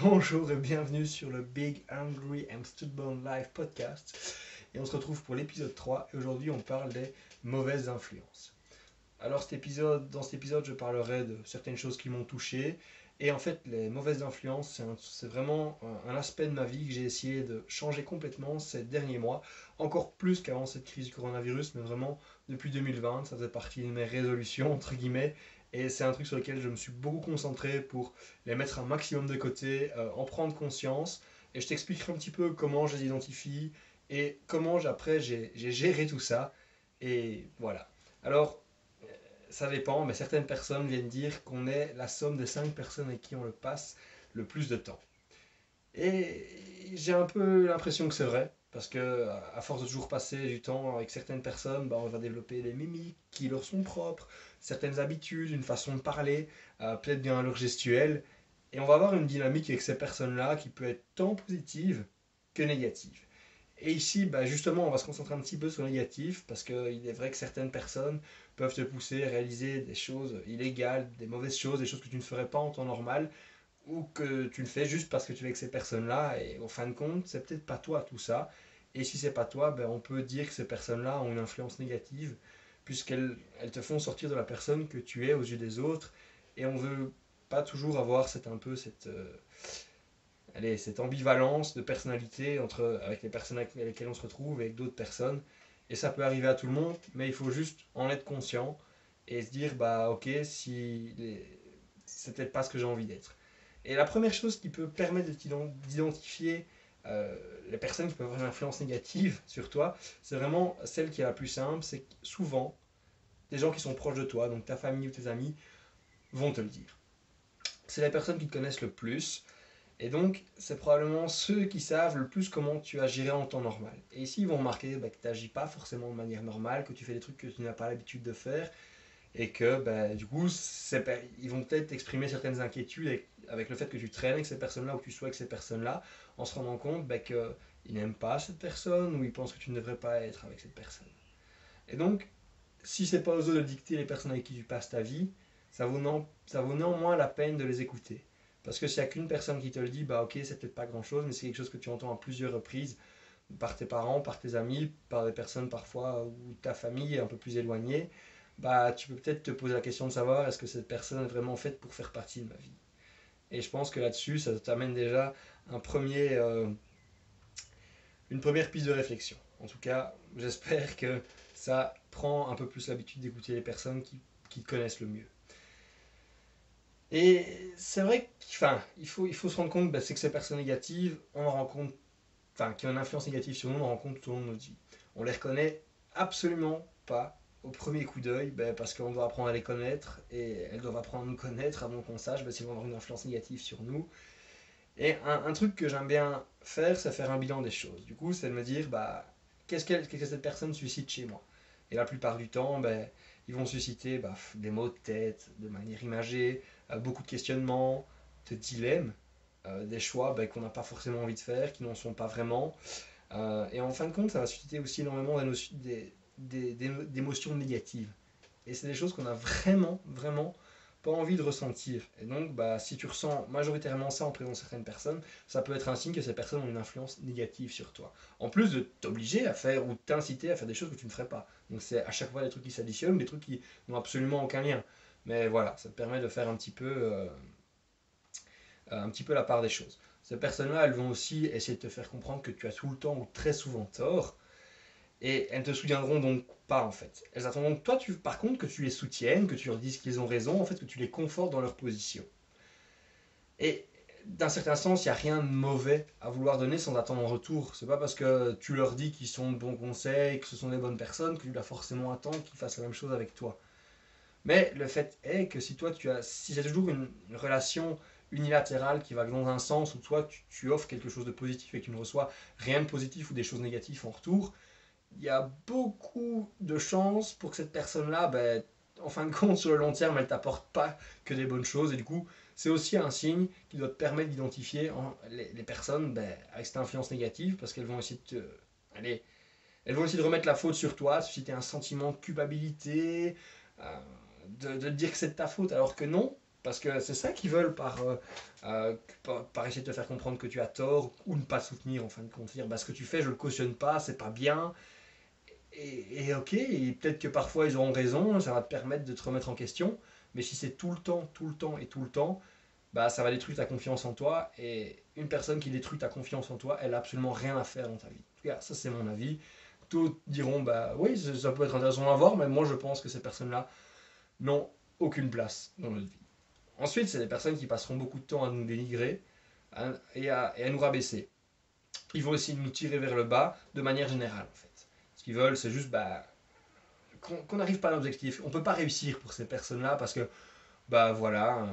Bonjour et bienvenue sur le Big Angry Amsterdam Live podcast. Et on se retrouve pour l'épisode 3 et aujourd'hui on parle des mauvaises influences. Alors cet épisode, dans cet épisode je parlerai de certaines choses qui m'ont touché et en fait les mauvaises influences c'est vraiment un, aspect de ma vie que j'ai essayé de changer complètement ces derniers mois, encore plus qu'avant cette crise du coronavirus mais vraiment depuis 2020 ça faisait partie de mes résolutions entre guillemets et c'est un truc sur lequel je me suis beaucoup concentré pour les mettre un maximum de côté, euh, en prendre conscience. Et je t'expliquerai un petit peu comment je les identifie et comment après j'ai géré tout ça. Et voilà. Alors, euh, ça dépend, mais certaines personnes viennent dire qu'on est la somme des cinq personnes avec qui on le passe le plus de temps. Et j'ai un peu l'impression que c'est vrai, parce que à force de toujours passer du temps avec certaines personnes, bah, on va développer des mimiques qui leur sont propres, certaines habitudes, une façon de parler, euh, peut-être bien leur gestuelle. Et on va avoir une dynamique avec ces personnes-là qui peut être tant positive que négative. Et ici, bah, justement, on va se concentrer un petit peu sur le négatif, parce qu'il est vrai que certaines personnes peuvent te pousser à réaliser des choses illégales, des mauvaises choses, des choses que tu ne ferais pas en temps normal, ou que tu le fais juste parce que tu es avec ces personnes-là, et en fin de compte, c'est peut-être pas toi tout ça. Et si c'est pas toi, ben, on peut dire que ces personnes-là ont une influence négative, puisqu'elles elles te font sortir de la personne que tu es aux yeux des autres, et on veut pas toujours avoir cette un peu cette euh, allez, cette ambivalence de personnalité entre avec les personnes avec lesquelles on se retrouve et avec d'autres personnes. Et ça peut arriver à tout le monde, mais il faut juste en être conscient et se dire bah ok si c'est peut-être pas ce que j'ai envie d'être. Et la première chose qui peut permettre d'identifier euh, les personnes qui peuvent avoir une influence négative sur toi, c'est vraiment celle qui est la plus simple, c'est souvent, les gens qui sont proches de toi, donc ta famille ou tes amis, vont te le dire. C'est les personnes qui te connaissent le plus, et donc c'est probablement ceux qui savent le plus comment tu agirais en temps normal. Et ici, ils vont remarquer bah, que tu n'agis pas forcément de manière normale, que tu fais des trucs que tu n'as pas l'habitude de faire, et que bah, du coup, ils vont peut-être exprimer certaines inquiétudes avec, le fait que tu traînes avec ces personnes-là ou que tu sois avec ces personnes-là, en se rendant compte bah, qu'ils n'aiment pas cette personne ou ils pensent que tu ne devrais pas être avec cette personne. Et donc, si c'est pas aux autres de dicter les personnes avec qui tu passes ta vie, ça vaut, ça vaut néanmoins la peine de les écouter. Parce que s'il n'y a qu'une personne qui te le dit, bah ok, c'est peut-être pas grand-chose, mais c'est quelque chose que tu entends à plusieurs reprises par tes parents, par tes amis, par des personnes parfois ou ta famille est un peu plus éloignée, bah, tu peux peut-être te poser la question de savoir est-ce que cette personne est vraiment faite pour faire partie de ma vie? Et je pense que là-dessus, ça t'amène déjà un premier, euh, une première piste de réflexion. En tout cas, j'espère que ça prend un peu plus l'habitude d'écouter les personnes qui, qui, connaissent le mieux. Et c'est vrai qu'il il faut, il faut se rendre compte bah, c'est que ces personnes négatives, on en rencontre, enfin, qui ont une influence négative sur nous, on en rencontre tout au long de notre vie. On les reconnaît absolument pas au premier coup d'œil, ben, parce qu'on doit apprendre à les connaître et elles doivent apprendre à nous connaître avant qu'on sache s'ils vont avoir une influence négative sur nous. Et un, truc que j'aime bien faire, c'est faire un bilan des choses. Du coup, c'est de me dire, bah, qu'est-ce que cette personne suscite chez moi? Et la plupart du temps, ben, ils vont susciter bah, des mots de tête, de manière imagée, euh, beaucoup de questionnements, de dilemmes, euh, des choix ben, qu'on n'a pas forcément envie de faire, qui n'en sont pas vraiment. Euh, et en fin de compte, ça va susciter aussi énormément des, d'émotions négatives. Et c'est des choses qu'on a vraiment, vraiment pas envie de ressentir. Et donc, bah, si tu ressens majoritairement ça en présence de certaines personnes, ça peut être un signe que ces personnes ont une influence négative sur toi. En plus de t'obliger à faire ou t'inciter à faire des choses que tu ne ferais pas. Donc c'est à chaque fois des trucs qui s'additionnent, des trucs qui n'ont absolument aucun lien. Mais voilà, ça te permet de faire un petit peu, euh, un petit peu la part des choses. Ces personnes-là, elles vont aussi essayer de te faire comprendre que tu as tout le temps ou très souvent tort, et elles te soutiendront donc pas en fait. Elles attendent donc toi, tu, par contre, que tu les soutiennes, que tu leur dises qu'ils ont raison, en fait, que tu les confortes dans leur position. Et d'un certain sens, il n'y a rien de mauvais à vouloir donner sans attendre en retour. C'est pas parce que tu leur dis qu'ils sont de bons conseils, que ce sont des bonnes personnes, que tu dois forcément attendre qu'ils fassent la même chose avec toi. Mais le fait est que si toi tu as, si c'est toujours une, relation unilatérale qui va dans un sens où toi tu, tu, offres quelque chose de positif et que tu ne reçois rien de positif ou des choses négatives en retour, il y a beaucoup de chances pour que cette personne-là, ben, en fin de compte, sur le long terme, elle t'apporte pas que des bonnes choses. Et du coup, c'est aussi un signe qui doit te permettre d'identifier les, personnes ben, avec cette influence négative parce qu'elles vont essayer de te, allez, elles vont essayer de remettre la faute sur toi, susciter un sentiment de culpabilité, euh, de, de, dire que c'est de ta faute, alors que non, Parce que c'est ça qu'ils veulent par, euh, euh, par, essayer de te faire comprendre que tu as tort ou ne pas soutenir en fin de compte. Dire bah, ce que tu fais, je le cautionne pas, c'est pas bien. Et, et ok, peut-être que parfois ils auront raison, ça va te permettre de te remettre en question. Mais si c'est tout le temps, tout le temps et tout le temps, bah, ça va détruire ta confiance en toi. Et une personne qui détruit ta confiance en toi, elle a absolument rien à faire dans ta vie. Ça c'est mon avis. Tous diront, bah oui, ça peut être intéressant à voir, mais moi je pense que ces personnes-là n'ont aucune place dans notre vie. Ensuite, c'est des personnes qui passeront beaucoup de temps à nous dénigrer et, à, et, à, nous rabaisser. Ils vont aussi nous tirer vers le bas de manière générale, en fait. Ce qu'ils veulent, c'est juste bah, qu'on n'arrive pas à l'objectif. On ne peut pas réussir pour ces personnes-là parce que, bah voilà,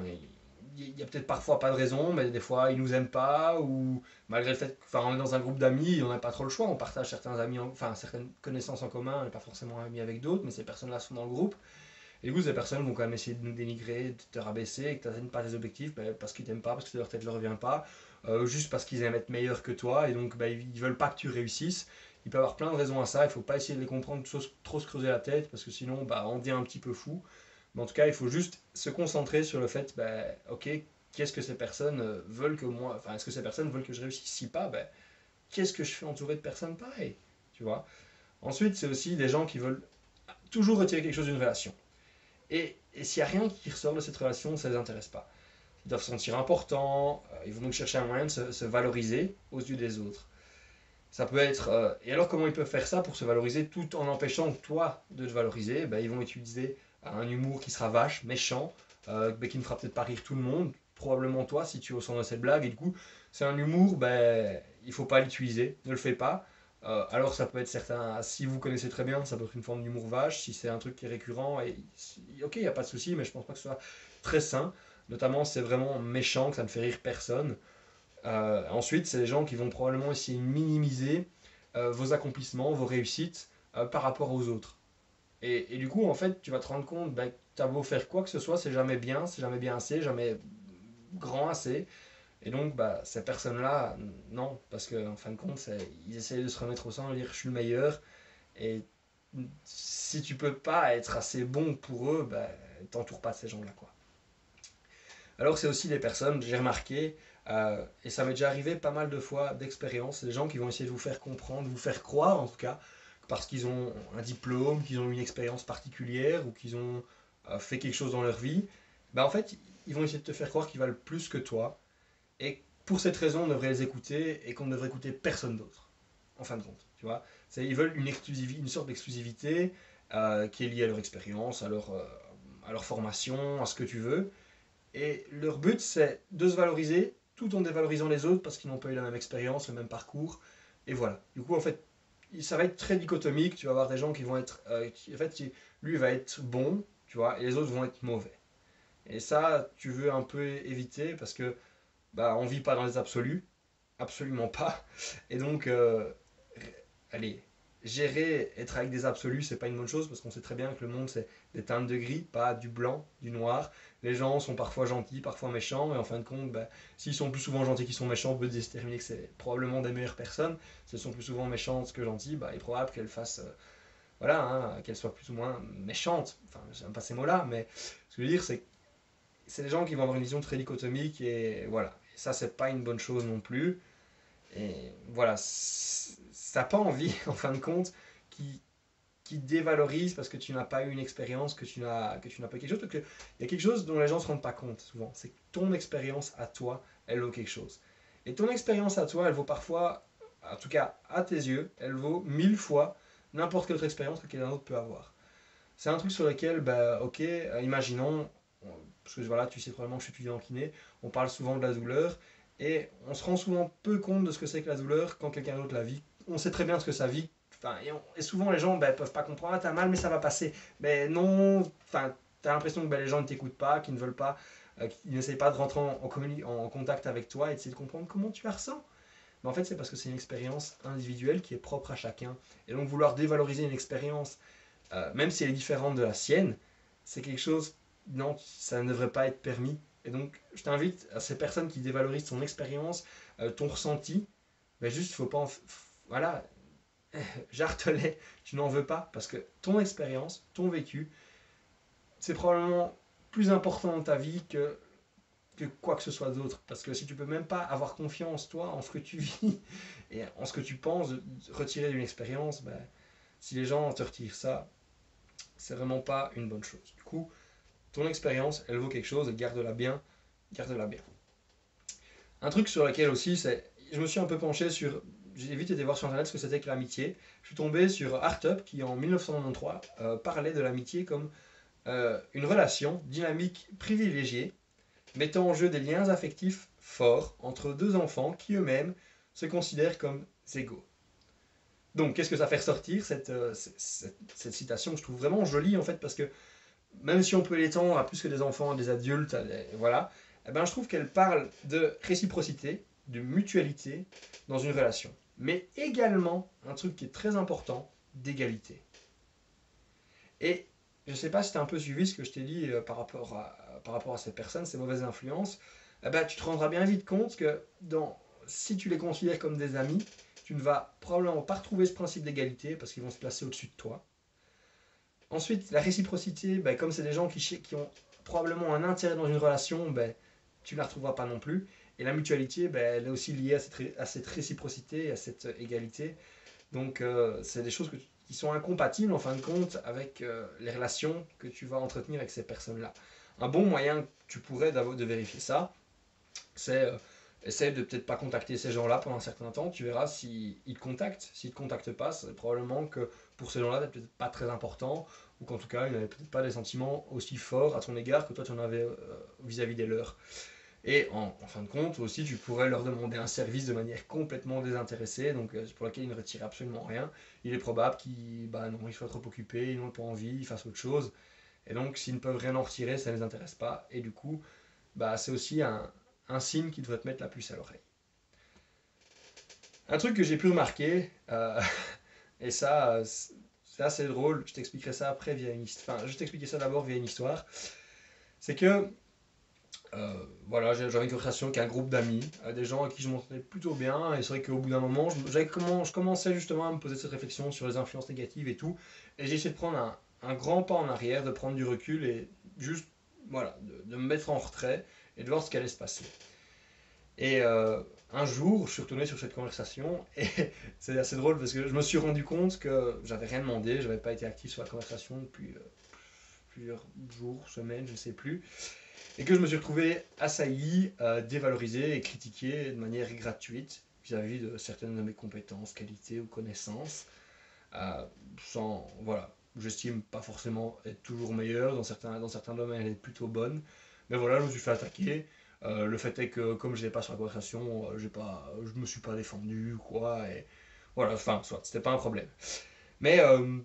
il y a peut-être parfois pas de raison, mais des fois ils nous aiment pas, ou malgré le fait qu'on est dans un groupe d'amis, on n'a pas trop le choix, on partage certains amis, enfin certaines connaissances en commun, on n'est pas forcément amis avec d'autres, mais ces personnes-là sont dans le groupe. Et du coup, ces personnes vont quand même essayer de nous dénigrer, de te rabaisser, que tu n'atteignes pas tes objectifs ben, parce qu'ils t'aiment pas, parce que leur tête ne leur revient pas, euh, juste parce qu'ils aiment être meilleurs que toi, et donc ben, ils veulent pas que tu réussisses. Il peut y avoir plein de raisons à ça, il faut pas essayer de les comprendre, trop se creuser la tête, parce que sinon bah, on devient un petit peu fou. Mais en tout cas, il faut juste se concentrer sur le fait, ben, ok, qu'est-ce que ces personnes euh, veulent que moi, enfin, est-ce que ces personnes veulent que je réussisse? Si pas, ben, qu'est-ce que je fais entouré de personnes pareilles Tu vois? Ensuite, c'est aussi des gens qui veulent toujours retirer quelque chose d'une relation. Et, s'il n'y a rien qui ressort de cette relation, ça ne les intéresse pas. Ils doivent se sentir importants, euh, ils vont donc chercher un moyen de se, valoriser aux yeux des autres. Ça peut être. Euh, et alors, comment ils peuvent faire ça pour se valoriser tout en empêchant toi de te valoriser? Ben, Ils vont utiliser un humour qui sera vache, méchant, euh, qui ne fera peut-être pas rire tout le monde, probablement toi si tu es au de cette blague. Et du coup, c'est un humour, ben, il faut pas l'utiliser, ne le fais pas. Euh, alors ça peut être certain, si vous connaissez très bien, ça peut être une forme d'humour vache, si c'est un truc qui est récurrent, et ok, il n'y a pas de souci, mais je pense pas que ce soit très sain. Notamment, c'est vraiment méchant, que ça ne fait rire personne. Euh, ensuite, c'est les gens qui vont probablement essayer de minimiser vos accomplissements, vos réussites par rapport aux autres. Et, du coup, en fait, tu vas te rendre compte ben, que tu as beau faire quoi que ce soit, c'est jamais bien, c'est jamais bien assez, jamais grand assez. Et donc, bah, ces personnes-là, non, parce qu'en en fin de compte, ils essayent de se remettre au centre, dire je suis le meilleur. Et si tu peux pas être assez bon pour eux, bah, t'entoures pas de ces gens-là. Alors, c'est aussi des personnes, j'ai remarqué, euh, et ça m'est déjà arrivé pas mal de fois d'expérience, des gens qui vont essayer de vous faire comprendre, vous faire croire en tout cas, parce qu'ils ont un diplôme, qu'ils ont une expérience particulière ou qu'ils ont euh, fait quelque chose dans leur vie, ben en fait, ils vont essayer de te faire croire qu'ils valent plus que toi. Et pour cette raison, on devrait les écouter et qu'on ne devrait écouter personne d'autre, en fin de compte. Tu vois ils veulent une, une sorte d'exclusivité euh, qui est liée à leur expérience, à leur, à leur formation, à ce que tu veux. Et leur but, c'est de se valoriser tout en dévalorisant les autres parce qu'ils n'ont pas eu la même expérience, le même parcours. Et voilà. Du coup, en fait, ça va être très dichotomique. Tu vas avoir des gens qui vont être. Euh, en fait, lui va être bon, tu vois, et les autres vont être mauvais. Et ça, tu veux un peu éviter parce que bah, on vit pas dans les absolus, absolument pas. Et donc, euh, allez, gérer, être avec des absolus, c'est pas une bonne chose parce qu'on sait très bien que le monde c'est des teintes de gris, pas du blanc, du noir. Les gens sont parfois gentils, parfois méchants, et en fin de compte, bah, s'ils sont plus souvent gentils qu'ils sont méchants, on peut déterminer que c'est probablement des meilleures personnes. Si elles sont plus souvent méchantes que gentilles, bah, il est probable qu'elles fassent. Euh, voilà, hein, qu'elles soient plus ou moins méchantes. Enfin, j'aime pas ces mots-là, mais ce que je veux dire, c'est c'est des gens qui vont avoir une vision très dichotomique, et voilà. Ça, c'est pas une bonne chose non plus. Et voilà, ça n'a pas envie, en fin de compte, qui, qui dévalorise parce que tu n'as pas eu une expérience, que tu n'as que tu n'as pas quelque chose. il y a quelque chose dont les gens ne se rendent pas compte souvent. C'est que ton expérience à toi, elle vaut quelque chose. Et ton expérience à toi, elle vaut parfois, en tout cas à tes yeux, elle vaut mille fois n'importe quelle autre expérience que quelqu'un d'autre peut avoir. C'est un truc sur lequel, bah, ok, euh, imaginons, parce que voilà, tu sais probablement que je suis étudiant en kiné, on parle souvent de la douleur, et on se rend souvent peu compte de ce que c'est que la douleur quand quelqu'un d'autre la vit. On sait très bien ce que ça vit et, souvent les gens ne ben, peuvent pas comprendre, ah, t'as mal mais ça va passer. Mais non, t'as l'impression que ben, les gens ne t'écoutent pas, qu'ils ne veulent pas, euh, qu'ils n'essayent pas de rentrer en, en, contact avec toi et d'essayer de comprendre comment tu la ressens. Mais en fait, c'est parce que c'est une expérience individuelle qui est propre à chacun. Et donc vouloir dévaloriser une expérience, euh, même si elle est différente de la sienne, c'est quelque chose, non, ça ne devrait pas être permis. Et donc, je t'invite à ces personnes qui dévalorisent ton expérience, euh, ton ressenti, ben juste, faut pas voilà, J'artelais, tu n'en veux pas parce que ton expérience, ton vécu, c'est probablement plus important dans ta vie que, que quoi que ce soit d'autre. Parce que si tu peux même pas avoir confiance, toi, en ce que tu vis et en ce que tu penses, retirer d'une expérience, ben, si les gens te retirent ça, c'est vraiment pas une bonne chose. Du coup, ton expérience, elle vaut quelque chose, garde-la bien, garde-la bien. Un truc sur lequel aussi, c'est, je me suis un peu penché sur, j'ai vite été voir sur internet ce que c'était que l'amitié. Je suis tombé sur Artup qui en 1993 euh, parlait de l'amitié comme euh, une relation dynamique privilégiée mettant en jeu des liens affectifs forts entre deux enfants qui eux-mêmes se considèrent comme égaux. Donc, qu'est-ce que ça fait ressortir cette, euh, cette, Je trouve vraiment jolie en fait parce que même si on peut l'étendre à plus que des enfants, des adultes, voilà, eh ben, je trouve qu'elle parle de réciprocité, de mutualité dans une relation. Mais également, un truc qui est très important, d'égalité. Et je ne sais pas si tu as un peu suivi ce que je t'ai dit euh, par, rapport à, par rapport à ces personnes, ces mauvaises influences. Eh ben, tu te rendras bien vite compte que dans, si tu les considères comme des amis, tu ne vas probablement pas retrouver ce principe d'égalité parce qu'ils vont se placer au-dessus de toi. Ensuite, la réciprocité, ben, comme c'est des gens qui, qui, ont probablement un intérêt dans une relation, ben, tu ne la retrouveras pas non plus. Et la mutualité, ben, elle est aussi liée à cette, à cette réciprocité, à cette égalité. Donc, euh, c'est des choses qui sont incompatibles en fin de compte avec euh, les relations que tu vas entretenir avec ces personnes-là. Un bon moyen que tu pourrais de vérifier ça, c'est euh, essaye de peut-être pas contacter ces gens-là pendant un certain temps. Tu verras s'ils te contactent. S'ils te contactent pas, c'est probablement que pour ces gens-là, c'est peut-être pas très important, ou qu'en tout cas, ils n'avaient peut-être pas des sentiments aussi forts à ton égard que toi, tu en avais vis-à-vis des leurs. Et en, fin de compte, aussi, tu pourrais leur demander un service de manière complètement désintéressée, donc euh, pour lequel ils ne retirent absolument rien. Il est probable qu'ils bah, soient trop occupés, ils n'ont pas envie, ils fassent autre chose. Et donc, s'ils ne peuvent rien en retirer, ça ne les intéresse pas. Et du coup, bah, c'est aussi un, un signe qui devrait te mettre la puce à l'oreille. Un truc que j'ai pu remarquer, euh, et ça, c'est assez drôle, je t'expliquerai ça après via une histoire. Enfin, je ça d'abord via une histoire. C'est que, euh, voilà, j'avais une conversation avec un groupe d'amis, euh, des gens à qui je m'entendais plutôt bien, et c'est vrai qu'au bout d'un moment, je, comment, je commençais justement à me poser cette réflexion sur les influences négatives et tout, et j'ai essayé de prendre un, grand pas en arrière, de prendre du recul et juste, voilà, de, me mettre en retrait et de voir ce qui allait se passer. Et euh, un jour, je suis retourné sur cette conversation et c'est assez drôle parce que je me suis rendu compte que j'avais rien demandé, j'avais pas été actif sur la conversation depuis plusieurs jours, semaines, je ne sais plus, et que je me suis retrouvé assailli, euh, dévalorisé et critiqué de manière gratuite vis-à-vis de certaines de mes compétences, qualités ou connaissances, sans voilà, j'estime pas forcément être toujours meilleur dans certains dans certains domaines, elle est plutôt bonne mais voilà, je me suis fait attaquer. Euh, le fait est que comme je n'étais pas sur la conversation, euh, j'ai pas, je me suis pas défendu, quoi. Et voilà, enfin, soit, c'était pas un problème. Mais euh,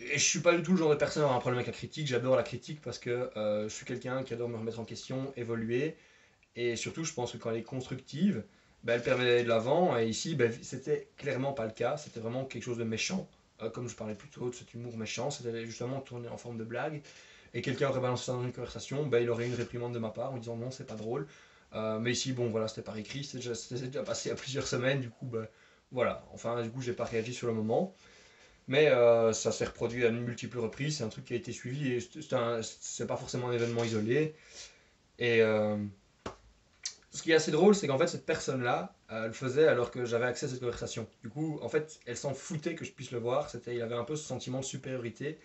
et je suis pas du tout le genre de personne à avoir un problème avec la critique. J'adore la critique parce que je suis quelqu'un qui adore me remettre en question, évoluer. Et surtout, je pense que quand elle est constructive, ben, elle permet d'aller de l'avant. Et ici, ben, c'était clairement pas le cas. C'était vraiment quelque chose de méchant. comme je parlais plus tôt de cet humour méchant, c'était justement tourné en forme de blague et quelqu'un aurait balancé ça dans une conversation, ben, il aurait une réprimande de ma part en disant non, c'est pas drôle. Euh, mais ici, bon, voilà, c'était par écrit, c'était déjà, passé a plusieurs semaines, du coup, ben, voilà. Enfin, du coup, j'ai pas réagi sur le moment. Mais euh, ça s'est reproduit à une multiple reprises, c'est un truc qui a été suivi et c'est pas forcément un événement isolé. Et euh, ce qui est assez drôle, c'est qu'en fait, cette personne-là, elle le faisait alors que j'avais accès à cette conversation. Du coup, en fait, elle s'en foutait que je puisse le voir. C'était, il avait un peu ce sentiment de supériorité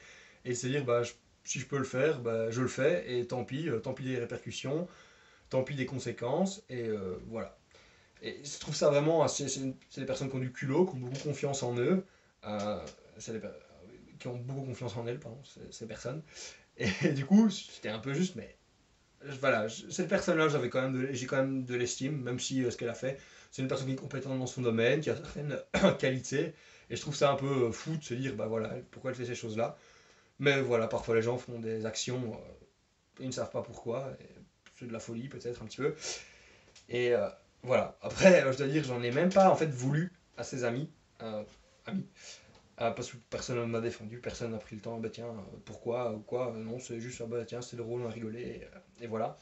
et se dire, bah, si je peux le faire, bah, je le fais, et tant pis, euh, tant pis des répercussions, tant pis des conséquences, et euh, voilà. Et je trouve ça vraiment, c'est des personnes qui ont du culot, qui ont beaucoup confiance en eux, euh, des, qui ont beaucoup confiance en elles, pardon, ces personnes. Et, du coup, c'était un peu juste, mais voilà, cette personne-là, j'ai quand même de l'estime, même si ce qu'elle a fait, c'est une personne qui est compétente dans son domaine, qui a certaines qualités, et je trouve ça un peu fou de se dire, bah voilà, pourquoi elle fait ces choses-là. Mais voilà, parfois les gens font des actions, euh, ils ne savent pas pourquoi, c'est de la folie peut-être un petit peu. Et euh, voilà, après, je dois dire, j'en ai même pas en fait voulu à ses amis, euh, amis, parce que personne ne m'a défendu, personne n'a pris le temps, bah tiens, pourquoi ou quoi, non, c'est juste, ah, bah tiens, c'est drôle, on a rigolé, et, voilà.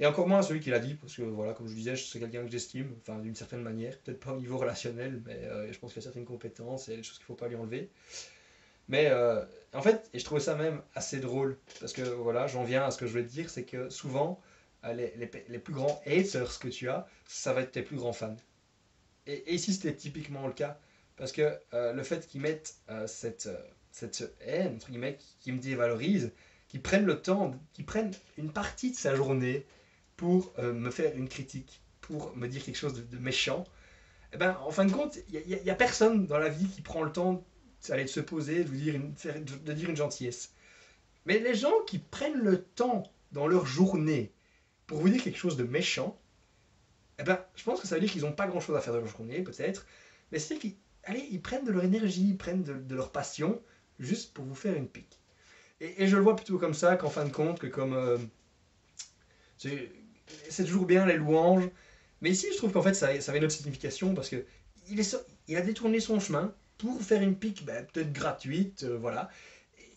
Et encore moins celui qui l'a dit, parce que voilà, comme je disais, c'est quelqu'un que j'estime, enfin d'une certaine manière, peut-être pas au niveau relationnel, mais je pense qu'il a certaines compétences et des choses qu'il ne faut pas lui enlever. Mais euh, en fait, et je trouvais ça même assez drôle, parce que voilà, j'en viens à ce que je voulais te dire, c'est que souvent, euh, les, les, les, plus grands haters que tu as, ça va être tes plus grands fans. Et, et ici, c'était typiquement le cas, parce que euh, le fait qu'ils mettent euh, cette, cette haine, entre guillemets, qui me dévalorise, qu'ils prennent le temps, qu'ils prennent une partie de sa journée pour me faire une critique, pour me dire quelque chose de, méchant, eh ben, en fin de compte, il n'y a, personne dans la vie qui prend le temps de se poser, de, vous dire une, de dire une gentillesse. Mais les gens qui prennent le temps dans leur journée pour vous dire quelque chose de méchant, eh ben, je pense que ça veut dire qu'ils n'ont pas grand-chose à faire de leur journée, peut-être, mais c'est qu'ils allez, ils prennent de leur énergie, ils prennent de, leur passion, juste pour vous faire une pique. Et, je le vois plutôt comme ça qu'en fin de compte, que comme... Euh, c'est toujours bien les louanges, mais ici, je trouve qu'en fait, ça, avait une autre signification parce que il, a détourné son chemin pour faire une pique ben, peut-être gratuite, euh, voilà.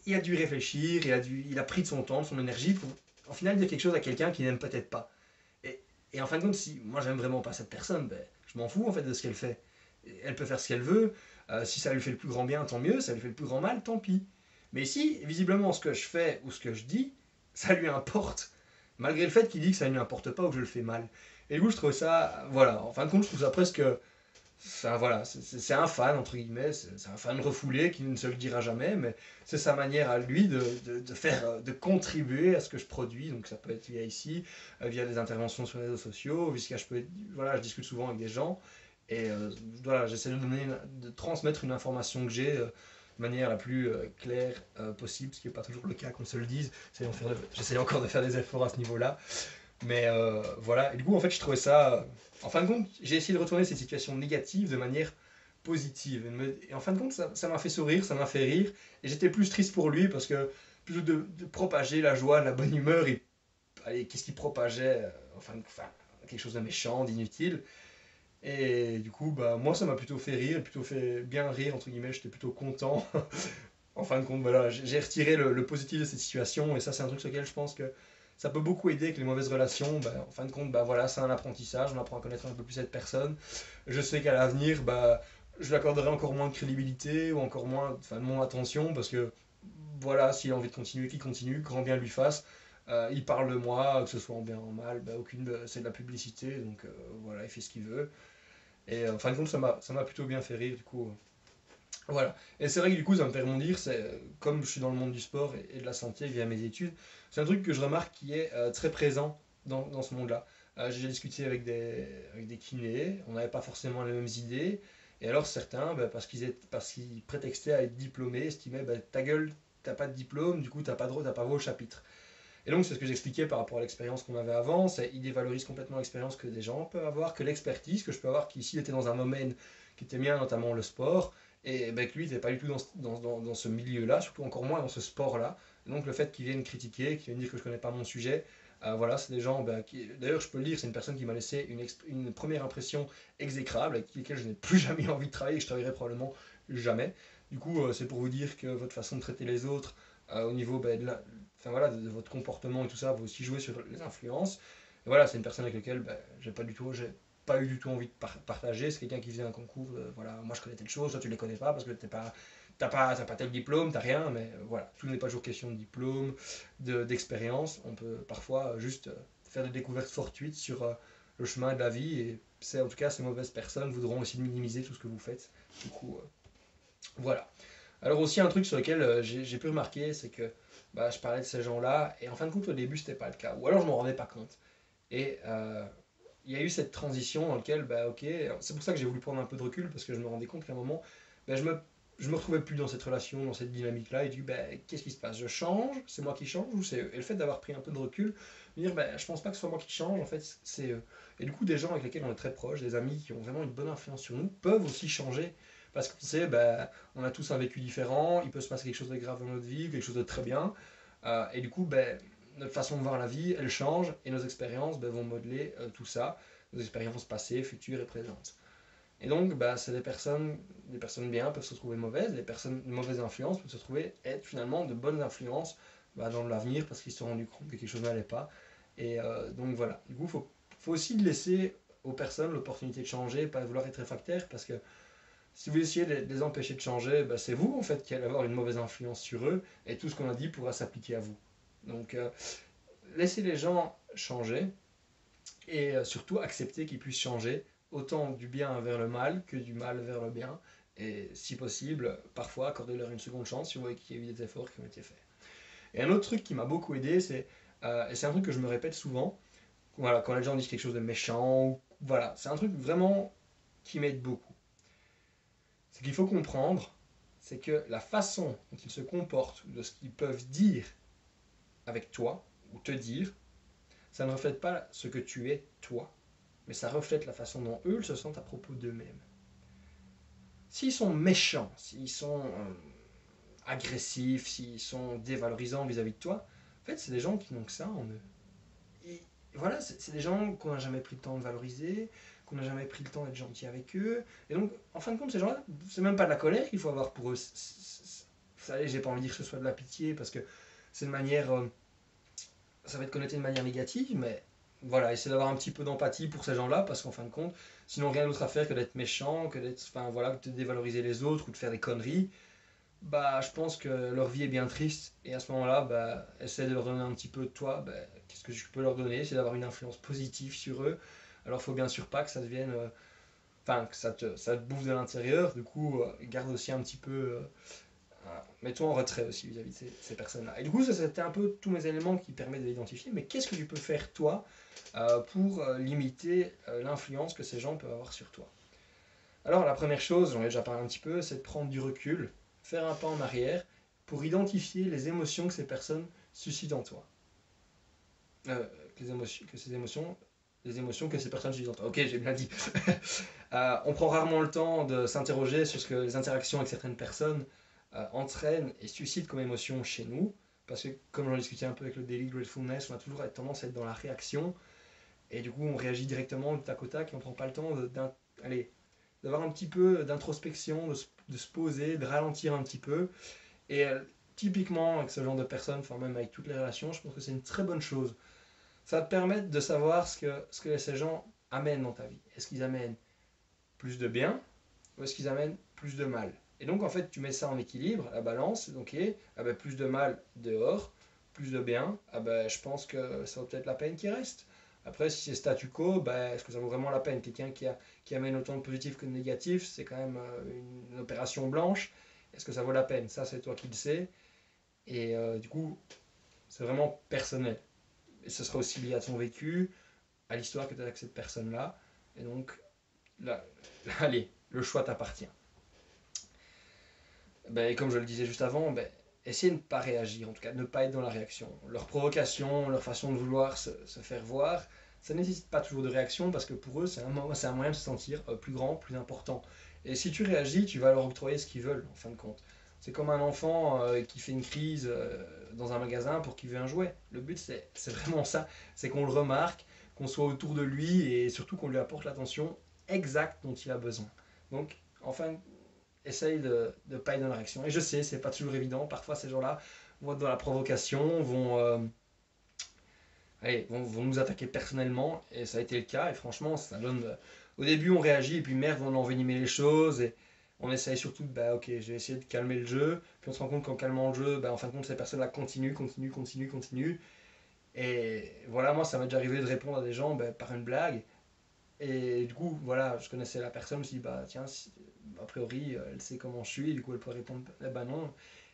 Il a dû réfléchir, il a, dû, il a pris de son temps, de son énergie pour, en final, dire quelque chose à quelqu'un qui n'aime peut-être pas. Et, et, en fin de compte, si moi, j'aime vraiment pas cette personne, ben, je m'en fous en fait de ce qu'elle fait. Elle peut faire ce qu'elle veut. Euh, si ça lui fait le plus grand bien, tant mieux. Ça lui fait le plus grand mal, tant pis. Mais ici, visiblement, ce que je fais ou ce que je dis, ça lui importe. Malgré le fait qu'il dit que ça ne lui importe pas ou que je le fais mal. Et du coup, je trouve ça, voilà, en fin de compte, je trouve ça presque. Enfin, voilà, c'est un fan, entre guillemets, c'est un fan refoulé qui ne se le dira jamais, mais c'est sa manière à lui de, faire, de contribuer à ce que je produis. Donc, ça peut être via ici, euh, via des interventions sur les réseaux sociaux, puisque je, peux, voilà, je discute souvent avec des gens, et euh, voilà, j'essaie de, transmettre une information que j'ai. Euh, de manière la plus euh, claire possible, ce qui n'est pas toujours le cas qu'on se le dise. J'essaie encore de faire des efforts à ce niveau-là. Mais voilà, et du coup, en fait, je trouvais ça. En fin de compte, j'ai essayé de retourner cette situation négative de manière positive. Et, en fin de compte, ça m'a fait sourire, ça m'a fait rire. Et j'étais plus triste pour lui parce que plutôt de, de propager la joie, la bonne humeur, et qu'est-ce qu'il propageait enfin, quelque chose de méchant, d'inutile. Et du coup, bah, moi, ça m'a plutôt fait rire, plutôt fait bien rire, entre guillemets, j'étais plutôt content. en fin de compte, voilà, j'ai retiré le, positif de cette situation, et ça, c'est un truc sur lequel je pense que ça peut beaucoup aider avec les mauvaises relations. Bah, en fin de compte, bah, voilà, c'est un apprentissage, on apprend à connaître un peu plus cette personne. Je sais qu'à l'avenir, bah, je lui accorderai encore moins de crédibilité ou encore moins de mon attention parce que voilà, s'il a envie de continuer, qu'il continue, grand bien lui fasse. Euh, il parle de moi, que ce soit en bien ou en mal, bah, aucune, c'est de la publicité, donc euh, voilà, il fait ce qu'il veut. Et en fin de compte, ça m'a plutôt bien fait rire, du coup. Voilà. Et c'est vrai que du coup, ça me fait rebondir, c'est comme je suis dans le monde du sport et, de la santé via mes études, c'est un truc que je remarque qui est euh, très présent dans, dans ce monde-là. Euh, J'ai discuté avec des, avec des kinés, on n'avait pas forcément les mêmes idées, et alors certains, bah, parce qu'ils qu prétextaient à être diplômés, estimaient bah, ta gueule, t'as pas de diplôme, du coup t'as pas, de, pas voix au chapitre. Et donc c'est ce que j'expliquais par rapport à l'expérience qu'on avait avant, c'est ils dévalorisent complètement l'expérience que des gens peuvent avoir, que l'expertise que je peux avoir, qui ici était dans un domaine qui était bien, notamment le sport, et ben, que lui, il n'était pas du tout dans, dans, dans, ce milieu-là, surtout encore moins dans ce sport-là. Donc le fait qu'il vienne critiquer, qu'il vienne dire que je ne connais pas mon sujet, euh, voilà, c'est des gens ben, qui... D'ailleurs, je peux le dire, c'est une personne qui m'a laissé une, une, première impression exécrable, avec laquelle je n'ai plus jamais envie de travailler, et je travaillerai probablement jamais. Du coup, euh, c'est pour vous dire que votre façon de traiter les autres, euh, au niveau ben, de, la... enfin, voilà, de, votre comportement et tout ça, va aussi jouer sur les influences. Et voilà, c'est une personne avec laquelle ben, j'ai pas du tout... pas eu du tout envie de par partager. C'est quelqu'un qui faisait un concours, euh, voilà, moi je connais telle chose, toi tu les connais pas parce que t'es pas, t'as pas, pas tel diplôme, t'as rien, mais euh, voilà, tout n'est pas toujours question de diplôme, d'expérience. On peut parfois juste euh, faire des découvertes fortuites sur euh, le chemin de la vie et c'est en tout cas ces mauvaises personnes voudront aussi minimiser tout ce que vous faites. Du coup, euh, voilà. Alors aussi un truc sur lequel j'ai pu remarquer, c'est que bah, je parlais de ces gens-là et en fin de compte au début c'était pas le cas, ou alors je m'en rendais pas compte. Et il y a eu cette transition dans laquelle, bah, ok, c'est pour ça que j'ai voulu prendre un peu de recul, parce que je me rendais compte qu'à un moment, bah, je me je me retrouvais plus dans cette relation, dans cette dynamique-là, et du coup, ben, qu'est-ce qui se passe? Je change, c'est moi qui change, ou c'est Et le fait d'avoir pris un peu de recul, me dire, ben, je pense pas que ce soit moi qui change, en fait, c'est. Et du coup, des gens avec lesquels on est très proches, des amis qui ont vraiment une bonne influence sur nous, peuvent aussi changer. Parce qu'on sait, ben, on a tous un vécu différent, il peut se passer quelque chose de grave dans notre vie, quelque chose de très bien. Euh, et du coup, ben, notre façon de voir la vie, elle change, et nos expériences ben, vont modeler euh, tout ça, nos expériences passées, futures et présentes. Et donc, bah, c'est des personnes, des personnes bien peuvent se trouver mauvaises, les personnes de mauvaise influence peuvent se trouver être finalement de bonnes influences bah, dans l'avenir parce qu'ils se sont rendus compte que quelque chose n'allait pas. Et euh, donc voilà. Du coup, il faut, faut, aussi laisser aux personnes l'opportunité de changer, pas vouloir être réfractaire parce que si vous essayez de les empêcher de changer, bah, c'est vous en fait qui allez avoir une mauvaise influence sur eux et tout ce qu'on a dit pourra s'appliquer à vous. Donc euh, laissez les gens changer et euh, surtout accepter qu'ils puissent changer autant du bien vers le mal que du mal vers le bien. Et si possible, parfois accordez-leur une seconde chance si vous voyez qu'il y a eu des efforts qui ont été faits. Et un autre truc qui m'a beaucoup aidé, c'est, euh, et c'est un truc que je me répète souvent, voilà, quand les gens disent quelque chose de méchant, voilà, c'est un truc vraiment qui m'aide beaucoup. Ce qu'il faut comprendre, c'est que la façon dont ils se comportent, de ce qu'ils peuvent dire avec toi, ou te dire, ça ne reflète pas ce que tu es toi, mais ça reflète la façon dont eux se sentent à propos d'eux-mêmes. S'ils sont méchants, s'ils sont euh, agressifs, s'ils sont dévalorisants vis-à-vis de toi, en fait, c'est des gens qui n'ont que ça en eux. Et voilà, c'est des gens qu'on n'a jamais pris le temps de valoriser, qu'on n'a jamais pris le temps d'être gentil avec eux. Et donc, en fin de compte, ces gens-là, c'est même pas de la colère qu'il faut avoir pour eux. Savez, j'ai pas envie de dire que ce soit de la pitié, parce que c'est une manière. Euh, ça va être connoté de manière négative, mais voilà, essayer d'avoir un petit peu d'empathie pour ces gens-là, parce qu'en fin de compte, sinon rien d'autre à faire que d'être méchant, que d'être, enfin voilà, de dévaloriser les autres ou de faire des conneries, bah je pense que leur vie est bien triste, et à ce moment-là, bah essaie de leur donner un petit peu de toi, bah, qu'est-ce que je peux leur donner, c'est d'avoir une influence positive sur eux. Alors il faut bien sûr pas que ça devienne, euh, enfin que ça te, ça bouffe de l'intérieur, du coup euh, garde aussi un petit peu euh, mets-toi en retrait aussi vis-à-vis de ces, personnes-là. Et du coup, c'était un peu tous mes éléments qui permettent de l'identifier. Mais qu'est-ce que tu peux faire toi pour limiter l'influence que ces gens peuvent avoir sur toi? Alors la première chose, j'en ai déjà parlé un petit peu, c'est de prendre du recul, faire un pas en arrière pour identifier les émotions que ces personnes suscitent en toi. que ces émotions les émotions que ces personnes suscitent en toi. Ok, j'ai bien dit. on prend rarement le temps de s'interroger sur ce que les interactions avec certaines personnes euh, entraîne et suscite comme émotion chez nous. Parce que, comme j'en discutais un peu avec le Daily Gratefulness, on a toujours tendance à être dans la réaction. Et du coup, on réagit directement du tac au tac et on prend pas le temps d'avoir un petit peu d'introspection, de, se poser, de ralentir un petit peu. Et euh, typiquement, avec ce genre de personnes, enfin même avec toutes les relations, je pense que c'est une très bonne chose. Ça va te permettre de savoir ce que, ce que ces gens amènent dans ta vie. Est-ce qu'ils amènent plus de bien ou est-ce qu'ils amènent plus de mal? Et donc, en fait, tu mets ça en équilibre, la balance, donc, ah ben, plus de mal dehors, plus de bien, ah ben, je pense que ça vaut peut-être la peine qu'il reste. Après, si c'est statu quo, ben, est-ce que ça vaut vraiment la peine? Quelqu'un qui, amène autant de positif que de négatif, c'est quand même euh, une, opération blanche. Est-ce que ça vaut la peine? Ça, c'est toi qui le sais. Et euh, du coup, c'est vraiment personnel. Et ce sera aussi lié à ton vécu, à l'histoire que tu as avec cette personne-là. Et donc, là, allez, le choix t'appartient. Ben, comme je le disais juste avant, ben, essayez de ne pas réagir, en tout cas ne pas être dans la réaction. Leur provocation, leur façon de vouloir se, faire voir, ça nécessite pas toujours de réaction parce que pour eux, c'est un, un moyen de se sentir euh, plus grand, plus important. Et si tu réagis, tu vas leur octroyer ce qu'ils veulent, en fin de compte. C'est comme un enfant euh, qui fait une crise euh, dans un magasin pour qu'il veut un jouet. Le but, c'est vraiment ça. C'est qu'on le remarque, qu'on soit autour de lui et surtout qu'on lui apporte l'attention exacte dont il a besoin. Donc, enfin, essaye de ne pas être dans la réaction. Et je sais, c'est pas toujours évident. Parfois, ces gens-là vont être dans la provocation, vont, euh, allez, vont, vont, nous attaquer personnellement. Et ça a été le cas. Et franchement, ça donne. Au début, on réagit, et puis merde, on envenimer les choses. On essaye surtout bah ok, je vais essayer de calmer le jeu. Puis on se rend compte qu'en calmant le jeu, bah, en fin de compte, ces personnes-là continuent, continuent, continuent, continuent. Et voilà, moi, ça m'est déjà arrivé de répondre à des gens bah, par une blague. Et du coup, voilà, je connaissais la personne, je me suis dit, bah tiens, a priori, euh, elle sait comment je suis, du coup, elle peut répondre, eh ben non.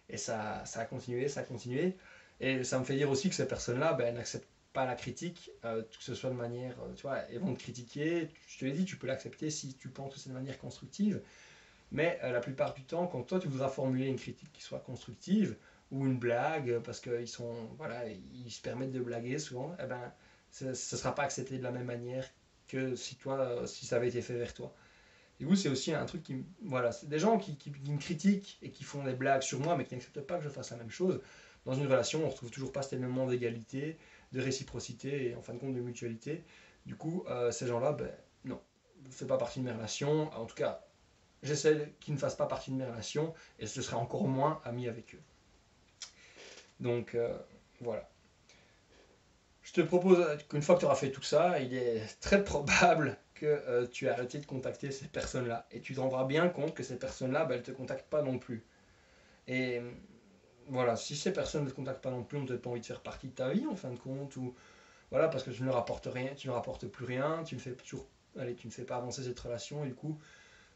Et ça, ça a continué, ça a continué. Et ça me fait dire aussi que ces personnes-là, ben, elles n'acceptent pas la critique, euh, que ce soit de manière, euh, tu vois, elles vont te critiquer, je te l'ai dit, tu peux l'accepter si tu penses que c'est de manière constructive, mais la plupart du temps, quand toi tu voudras formuler une critique qui soit constructive, ou une blague, parce qu'ils sont, voilà, ils se permettent de blaguer souvent, eh ben, ce ne sera pas accepté de la même manière que si toi, si ça avait été fait vers toi. Et vous, c'est aussi un truc qui. Voilà, c'est des gens qui, qui, me critiquent et qui font des blagues sur moi, mais qui n'acceptent pas que je fasse la même chose. Dans une relation, on ne retrouve toujours pas cet élément d'égalité, de réciprocité et en fin de compte de mutualité. Du coup, euh, ces gens-là, ben non, ne faites pas partie de mes relations. En tout cas, j'essaie qu'ils ne fassent pas partie de mes relations et ce serait encore moins ami avec eux. Donc, euh, voilà. Je te propose qu'une fois que tu auras fait tout ça, il est très probable que euh, tu as arrêté de contacter ces personnes-là. Et tu te rendras bien compte que ces personnes-là, bah, elles ne te contactent pas non plus. Et voilà, si ces personnes ne te contactent pas non plus, on n'a pas envie de faire partie de ta vie en fin de compte, ou voilà, parce que tu ne rapportes rien, tu ne rapportes plus rien, tu ne fais toujours, allez, tu ne fais pas avancer cette relation, et du coup,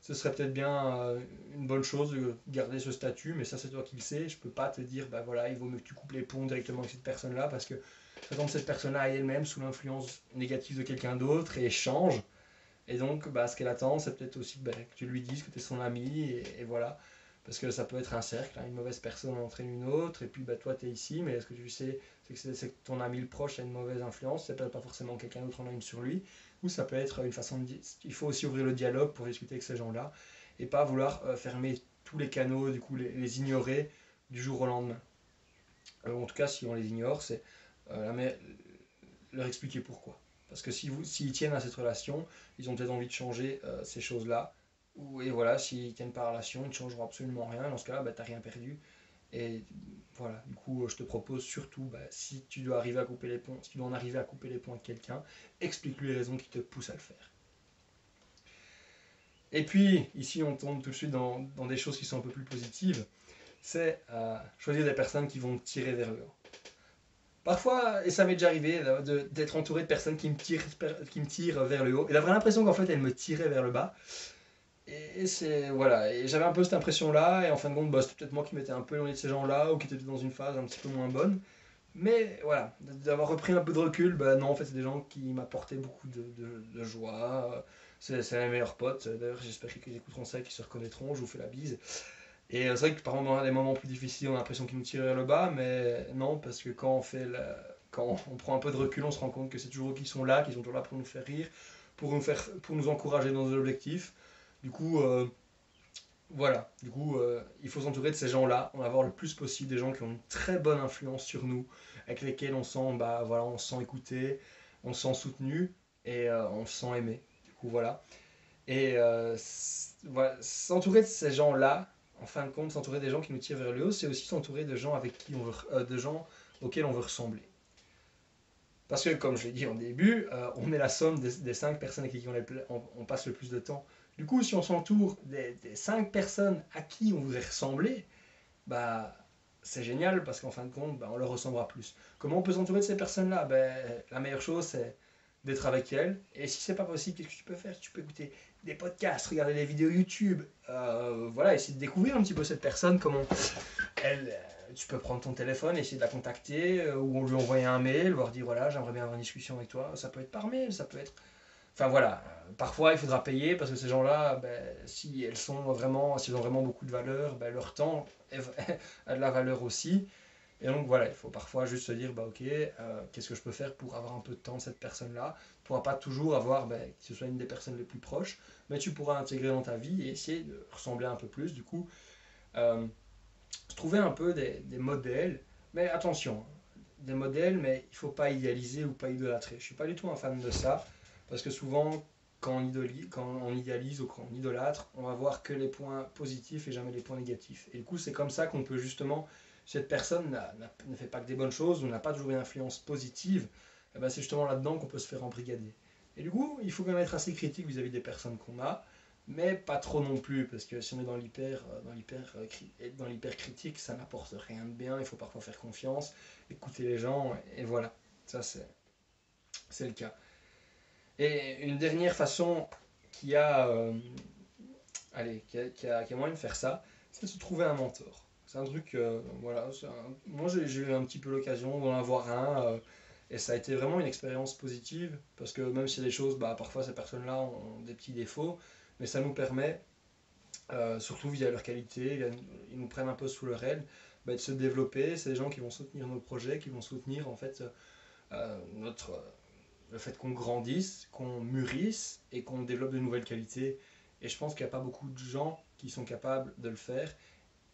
ce serait peut-être bien euh, une bonne chose de garder ce statut, mais ça c'est toi qui le sais. Je peux pas te dire, bah voilà, il vaut mieux que tu coupes les ponts directement avec cette personne-là, parce que que cette personne-là est elle-même sous l'influence négative de quelqu'un d'autre et change. Et donc, bah, ce qu'elle attend, c'est peut-être aussi bah, que tu lui dises que tu es son ami, et, voilà. Parce que ça peut être un cercle, hein. une mauvaise personne entraîne une autre, et puis bah, toi tu es ici, mais ce que tu sais, c'est que, ton ami le proche a une mauvaise influence, c'est peut-être pas forcément quelqu'un d'autre en a une sur lui, ou ça peut être une façon de il faut aussi ouvrir le dialogue pour discuter avec ces gens-là et pas vouloir euh, fermer tous les canaux, du coup les, ignorer du jour au lendemain. Euh, en tout cas, si on les ignore, c'est euh, leur expliquer pourquoi. Parce que s'ils tiennent à cette relation, ils ont peut-être envie de changer ces choses-là. Et voilà, s'ils tiennent pas à la relation, ils ne changeront absolument rien. Dans ce cas-là, bah, tu n'as rien perdu. Et voilà, du coup, je te propose surtout, bah, si tu dois arriver à couper les ponts, si tu en arriver à couper les ponts avec quelqu'un, explique-lui les raisons qui te poussent à le faire. Et puis, ici, on tombe tout de suite dans, des choses qui sont un peu plus positives. C'est euh, choisir des personnes qui vont tirer vers le haut. Parfois, et ça m'est déjà arrivé, d'être entouré de personnes qui me, tirent, qui me tirent vers le haut, et d'avoir l'impression qu'en fait, elles me tiraient vers le bas. Et c'est voilà, et j'avais un peu cette impression-là, et en fin de compte, bah, c'était peut-être moi qui m'étais un peu éloigné de ces gens-là, ou qui étaient dans une phase un petit peu moins bonne. Mais voilà, d'avoir repris un peu de recul, bah non, en fait, c'est des gens qui m'apportaient beaucoup de, de, joie. C'est mes meilleurs potes. D'ailleurs, j'espère qu'ils écouteront ça et qu'ils se reconnaîtront. Je vous fais la bise. Et c'est vrai que par moment, dans des moments plus difficiles, on a l'impression qu'ils nous tirent vers le bas, mais non, parce que quand on fait quand on prend un peu de recul, on se rend compte que c'est toujours eux qui sont là, qui sont toujours là pour nous faire rire, pour nous, faire, pour nous encourager dans nos objectifs. Du coup, euh, voilà, du coup, euh, il faut s'entourer de ces gens-là, en avoir le plus possible, des gens qui ont une très bonne influence sur nous, avec lesquels on sent, bah, voilà, on se sent écouté, on se sent soutenu et euh, on se sent aimé. Du coup, voilà. Et voilà, s'entourer de ces gens-là, en fin de compte, s'entourer des gens qui nous tirent vers le haut, c'est aussi s'entourer de gens avec qui on veut, de gens auxquels on veut ressembler. Parce que, comme je l'ai dit en début, on est la somme des, cinq personnes avec qui on passe le plus de temps. Du coup, si on s'entoure des, cinq personnes à qui on voudrait ressembler, bah, c'est génial parce qu'en fin de compte, bah, on leur ressemblera plus. Comment on peut s'entourer de ces personnes-là? Ben, La meilleure chose, c'est d'être avec elles. Et si c'est pas possible, qu'est-ce que tu peux faire? Tu peux écouter des podcasts, regarder des vidéos YouTube, euh, voilà, essayer de découvrir un petit peu cette personne, comment elle. Euh, tu peux prendre ton téléphone, essayer de la contacter, euh, ou lui envoyer un mail, leur dire voilà, j'aimerais bien avoir une discussion avec toi. Ça peut être par mail, ça peut être Enfin voilà, parfois il faudra payer parce que ces gens-là, ben, si elles sont vraiment, s'ils ont vraiment beaucoup de valeur, ben, leur temps a de la valeur aussi. Et donc voilà, il faut parfois juste se dire, bah ok, euh, qu'est-ce que je peux faire pour avoir un peu de temps cette personne-là? Tu pourras pas toujours avoir ben, que ce soit une des personnes les plus proches, mais tu pourras intégrer dans ta vie et essayer de ressembler un peu plus. Du coup, euh, trouver un peu des, des, modèles, mais attention, des modèles, mais il faut pas idéaliser ou pas idolâtrer. Je suis pas du tout un fan de ça. Parce que souvent, quand on, idéalise, ou quand on idolâtre, on va voir que les points positifs et jamais les points négatifs. Et du coup, c'est comme ça qu'on peut justement, cette personne ne fait pas que des bonnes choses ou n'a pas toujours une influence positive, et eh ben c'est justement là-dedans qu'on peut se faire embrigader. Et du coup, il faut quand même être assez critique vis-à-vis des personnes qu'on a, mais pas trop non plus, parce que si on est dans l'hyper, euh, dans l'hyper, euh, dans l'hyper critique, ça n'apporte rien de bien. Il faut parfois faire confiance, écouter les gens, et voilà. Ça, c'est, c'est le cas. Et une dernière façon qui a, euh, allez, qui a, qui, a, moyen de faire ça, c'est de se trouver un mentor. C'est un truc, euh, voilà, moi j'ai eu un petit peu l'occasion d'en avoir un, euh, et ça a été vraiment une expérience positive, parce que même si des choses, bah, parfois ces personnes-là ont des petits défauts, mais ça nous permet, surtout via leur qualité, ils nous prennent un peu sous leur aile, bah, de se développer. C'est des gens qui vont soutenir nos projets, qui vont soutenir en fait notre le fait qu'on grandisse, qu'on mûrisse et qu'on développe de nouvelles qualités. Et je pense qu'il n'y a pas beaucoup de gens qui sont capables de le faire.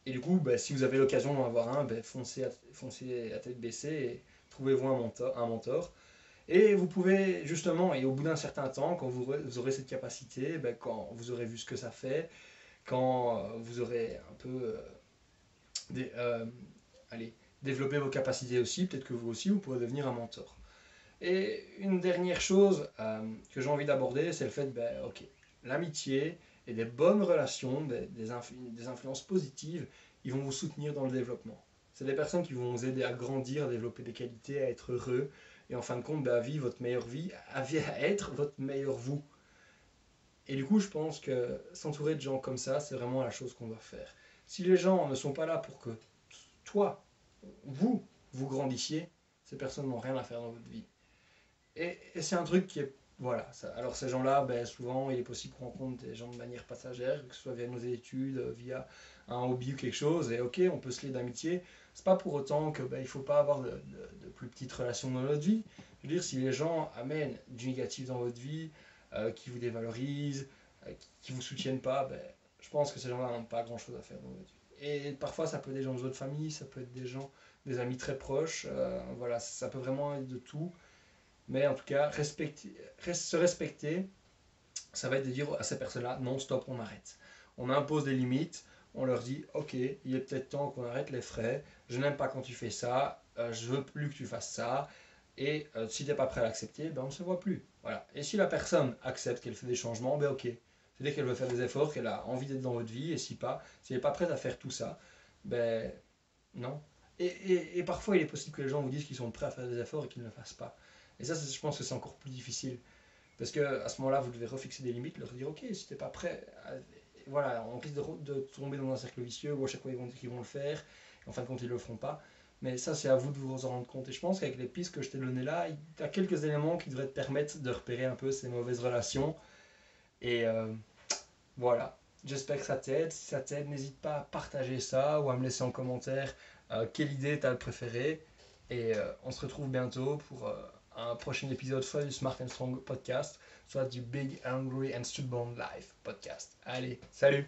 Et du coup, bah, si vous avez l'occasion d'en avoir un, bah, foncez, à, tête baissée et trouvez-vous un mentor, un mentor. Et vous pouvez justement, et au bout d'un certain temps, quand vous, aurez cette capacité, bah, quand vous aurez vu ce que ça fait, quand euh, vous aurez un peu euh, euh, allez, développé vos capacités aussi, peut-être que vous aussi, vous pourrez devenir un mentor. Et une dernière chose euh, que j'ai envie d'aborder, c'est le fait, ben, ok, l'amitié et des bonnes relations, des, influences positives, ils vont vous soutenir dans le développement. C'est des personnes qui vont vous aider à grandir, à développer des qualités, à être heureux, et en fin de compte, ben, à vivre votre meilleure vie, à, à être votre meilleur vous. Et du coup, je pense que s'entourer de gens comme ça, c'est vraiment la chose qu'on doit faire. Si les gens ne sont pas là pour que toi, vous, vous grandissiez, ces personnes n'ont rien à faire dans votre vie. Et, c'est un truc qui est... Voilà. Alors ces gens-là, ben, souvent, il est possible qu'on rencontre des gens de manière passagère, que ce soit via nos études, via un hobby ou quelque chose, et ok, on peut se lier d'amitié. C'est pas pour autant qu'il ben, ne faut pas avoir de, de, plus petites relations dans notre vie. Je veux dire, si les gens amènent du négatif dans votre vie, euh, qui vous dévalorisent, euh, qui ne vous soutiennent pas, ben, je pense que ces gens-là n'ont pas grand-chose à faire dans votre vie. Et parfois, ça peut être des gens de votre famille, ça peut être des gens, des amis très proches. Euh, voilà, ça peut vraiment être de tout. Mais en tout cas, se respecter, ça va être de dire à ces personnes-là, non, stop, on arrête. On impose des limites, on leur dit, ok, il est peut-être temps qu'on arrête les frais, je n'aime pas quand tu fais ça, je veux plus que tu fasses ça, et si tu n'es pas prêt à l'accepter, ben on ne se voit plus. Voilà. Et si la personne accepte qu'elle fait des changements, ben ok. C'est-à-dire qu'elle veut faire des efforts, qu'elle a envie d'être dans votre vie, et si pas, si elle n'est pas prête à faire tout ça, ben non. Et, et, parfois, il est possible que les gens vous disent qu'ils sont prêts à faire des efforts et qu'ils ne le fassent pas. Et ça, je pense que c'est encore plus difficile. Parce qu'à ce moment-là, vous devez refixer des limites, leur dire, ok, si tu n'es pas prêt, voilà, on risque de, de, tomber dans un cercle vicieux où à chaque fois ils vont dire qu'ils vont le faire, et en fin de compte, ils ne le feront pas. Mais ça, c'est à vous de vous en rendre compte. Et je pense qu'avec les pistes que je t'ai données là, il y a quelques éléments qui devraient te permettre de repérer un peu ces mauvaises relations. Et euh, voilà. J'espère que ça t'aide. Si ça t'aide, n'hésite pas à partager ça ou à me laisser en commentaire euh, quelle idée t'as préférée. Et euh, on se retrouve bientôt pour un prochain épisode, soit du Smart and Strong podcast, soit du Big Angry and Stubborn Life podcast. Allez, salut